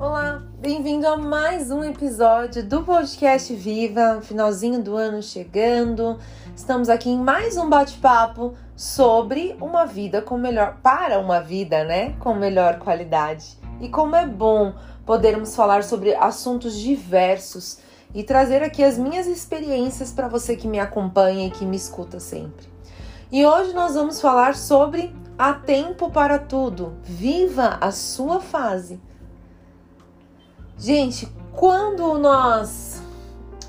Olá, bem-vindo a mais um episódio do podcast Viva, finalzinho do ano chegando. Estamos aqui em mais um bate-papo sobre uma vida com melhor para uma vida, né, com melhor qualidade. E como é bom podermos falar sobre assuntos diversos e trazer aqui as minhas experiências para você que me acompanha e que me escuta sempre. E hoje nós vamos falar sobre há tempo para tudo. Viva a sua fase. Gente, quando nós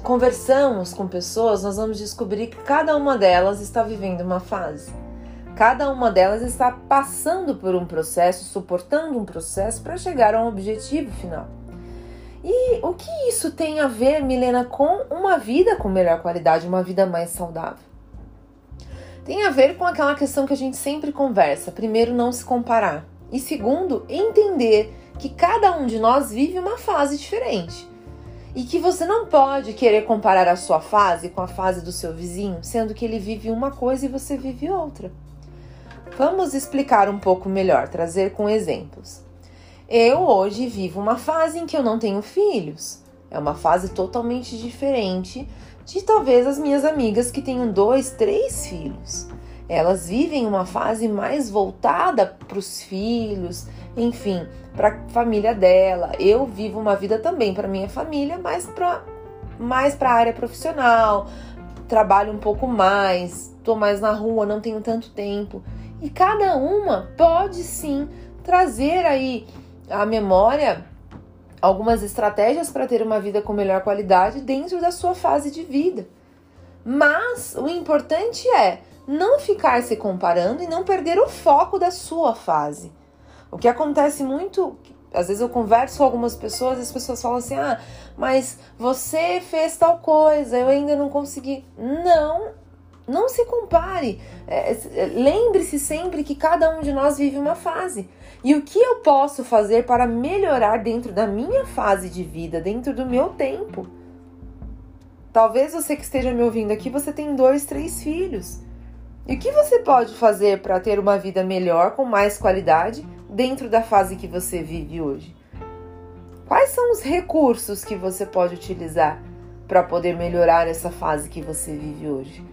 conversamos com pessoas, nós vamos descobrir que cada uma delas está vivendo uma fase. Cada uma delas está passando por um processo, suportando um processo para chegar a um objetivo final. E o que isso tem a ver, Milena, com uma vida com melhor qualidade, uma vida mais saudável? Tem a ver com aquela questão que a gente sempre conversa. Primeiro, não se comparar. E segundo, entender que cada um de nós vive uma fase diferente. E que você não pode querer comparar a sua fase com a fase do seu vizinho, sendo que ele vive uma coisa e você vive outra. Vamos explicar um pouco melhor, trazer com exemplos. Eu hoje vivo uma fase em que eu não tenho filhos. É uma fase totalmente diferente de talvez as minhas amigas que tenham dois, três filhos. Elas vivem uma fase mais voltada para os filhos, enfim, para família dela. Eu vivo uma vida também para minha família, mas para mais para a área profissional. Trabalho um pouco mais, estou mais na rua, não tenho tanto tempo. E cada uma pode sim trazer aí a memória algumas estratégias para ter uma vida com melhor qualidade dentro da sua fase de vida. Mas o importante é não ficar se comparando e não perder o foco da sua fase. O que acontece muito, às vezes eu converso com algumas pessoas e as pessoas falam assim: ah, mas você fez tal coisa, eu ainda não consegui. Não, não se compare. É, é, Lembre-se sempre que cada um de nós vive uma fase. E o que eu posso fazer para melhorar dentro da minha fase de vida, dentro do meu tempo? Talvez você que esteja me ouvindo aqui, você tem dois, três filhos. E o que você pode fazer para ter uma vida melhor, com mais qualidade, dentro da fase que você vive hoje? Quais são os recursos que você pode utilizar para poder melhorar essa fase que você vive hoje?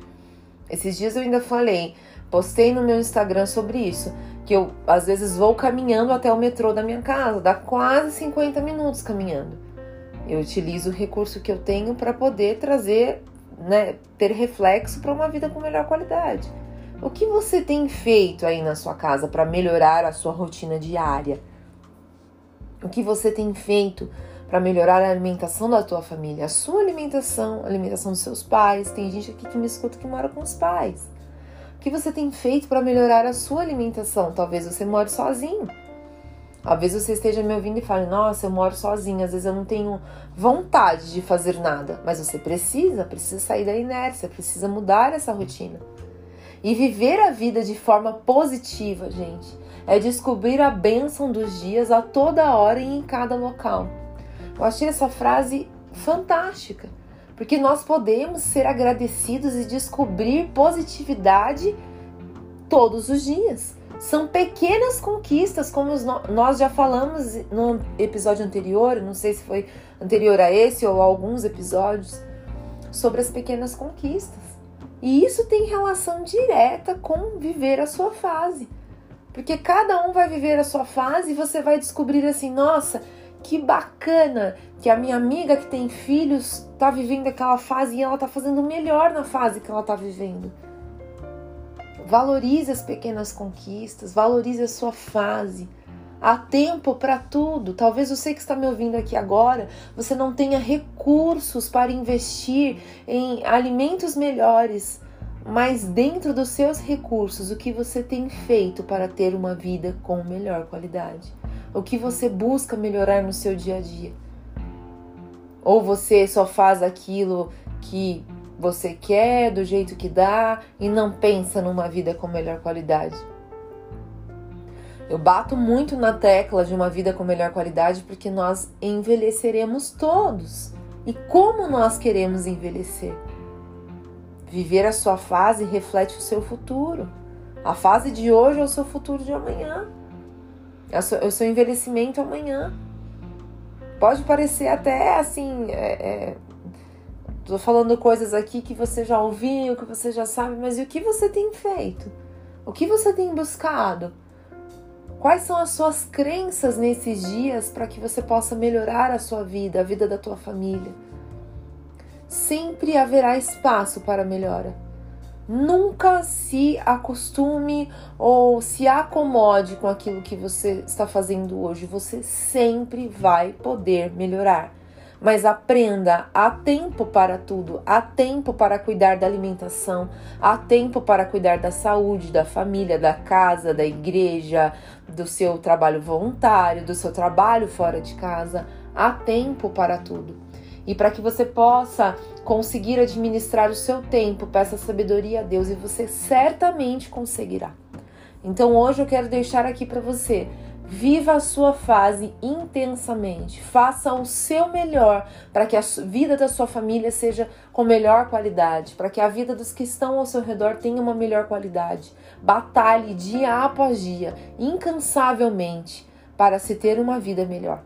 Esses dias eu ainda falei, postei no meu Instagram sobre isso, que eu às vezes vou caminhando até o metrô da minha casa, dá quase 50 minutos caminhando. Eu utilizo o recurso que eu tenho para poder trazer, né, ter reflexo para uma vida com melhor qualidade. O que você tem feito aí na sua casa para melhorar a sua rotina diária? O que você tem feito para melhorar a alimentação da tua família, a sua alimentação, a alimentação dos seus pais. Tem gente aqui que me escuta que mora com os pais. O que você tem feito para melhorar a sua alimentação? Talvez você more sozinho. Vezes você esteja me ouvindo e fale: Nossa, eu moro sozinho, às vezes eu não tenho vontade de fazer nada. Mas você precisa, precisa sair da inércia, precisa mudar essa rotina. E viver a vida de forma positiva, gente, é descobrir a bênção dos dias a toda hora e em cada local. Eu achei essa frase fantástica, porque nós podemos ser agradecidos e descobrir positividade todos os dias. São pequenas conquistas, como nós já falamos no episódio anterior, não sei se foi anterior a esse ou a alguns episódios, sobre as pequenas conquistas. E isso tem relação direta com viver a sua fase. Porque cada um vai viver a sua fase e você vai descobrir assim: nossa, que bacana que a minha amiga que tem filhos tá vivendo aquela fase e ela tá fazendo melhor na fase que ela tá vivendo. Valorize as pequenas conquistas, valorize a sua fase. Há tempo para tudo. Talvez você que está me ouvindo aqui agora, você não tenha recursos para investir em alimentos melhores, mas dentro dos seus recursos, o que você tem feito para ter uma vida com melhor qualidade? O que você busca melhorar no seu dia a dia? Ou você só faz aquilo que você quer, do jeito que dá e não pensa numa vida com melhor qualidade? Eu bato muito na tecla de uma vida com melhor qualidade porque nós envelheceremos todos. E como nós queremos envelhecer? Viver a sua fase reflete o seu futuro. A fase de hoje é o seu futuro de amanhã. É o seu envelhecimento amanhã. Pode parecer até assim. É, é, tô falando coisas aqui que você já ouviu, que você já sabe, mas e o que você tem feito? O que você tem buscado? Quais são as suas crenças nesses dias para que você possa melhorar a sua vida, a vida da tua família? Sempre haverá espaço para melhora. Nunca se acostume ou se acomode com aquilo que você está fazendo hoje. Você sempre vai poder melhorar. Mas aprenda, há tempo para tudo, há tempo para cuidar da alimentação, há tempo para cuidar da saúde, da família, da casa, da igreja, do seu trabalho voluntário, do seu trabalho fora de casa. Há tempo para tudo. E para que você possa conseguir administrar o seu tempo, peça sabedoria a Deus e você certamente conseguirá. Então hoje eu quero deixar aqui para você Viva a sua fase intensamente. Faça o seu melhor para que a vida da sua família seja com melhor qualidade, para que a vida dos que estão ao seu redor tenha uma melhor qualidade. Batalhe dia após dia, incansavelmente, para se ter uma vida melhor.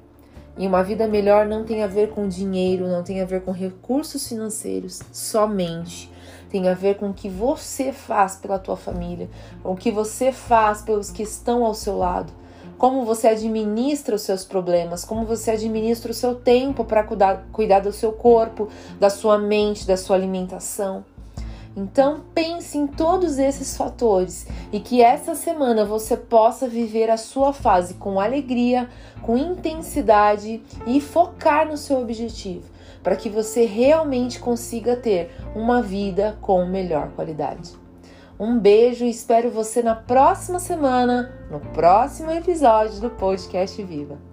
E uma vida melhor não tem a ver com dinheiro, não tem a ver com recursos financeiros somente. Tem a ver com o que você faz pela tua família, com o que você faz pelos que estão ao seu lado como você administra os seus problemas, como você administra o seu tempo para cuidar, cuidar do seu corpo, da sua mente, da sua alimentação. Então pense em todos esses fatores e que essa semana você possa viver a sua fase com alegria, com intensidade e focar no seu objetivo, para que você realmente consiga ter uma vida com melhor qualidade. Um beijo e espero você na próxima semana, no próximo episódio do Podcast Viva.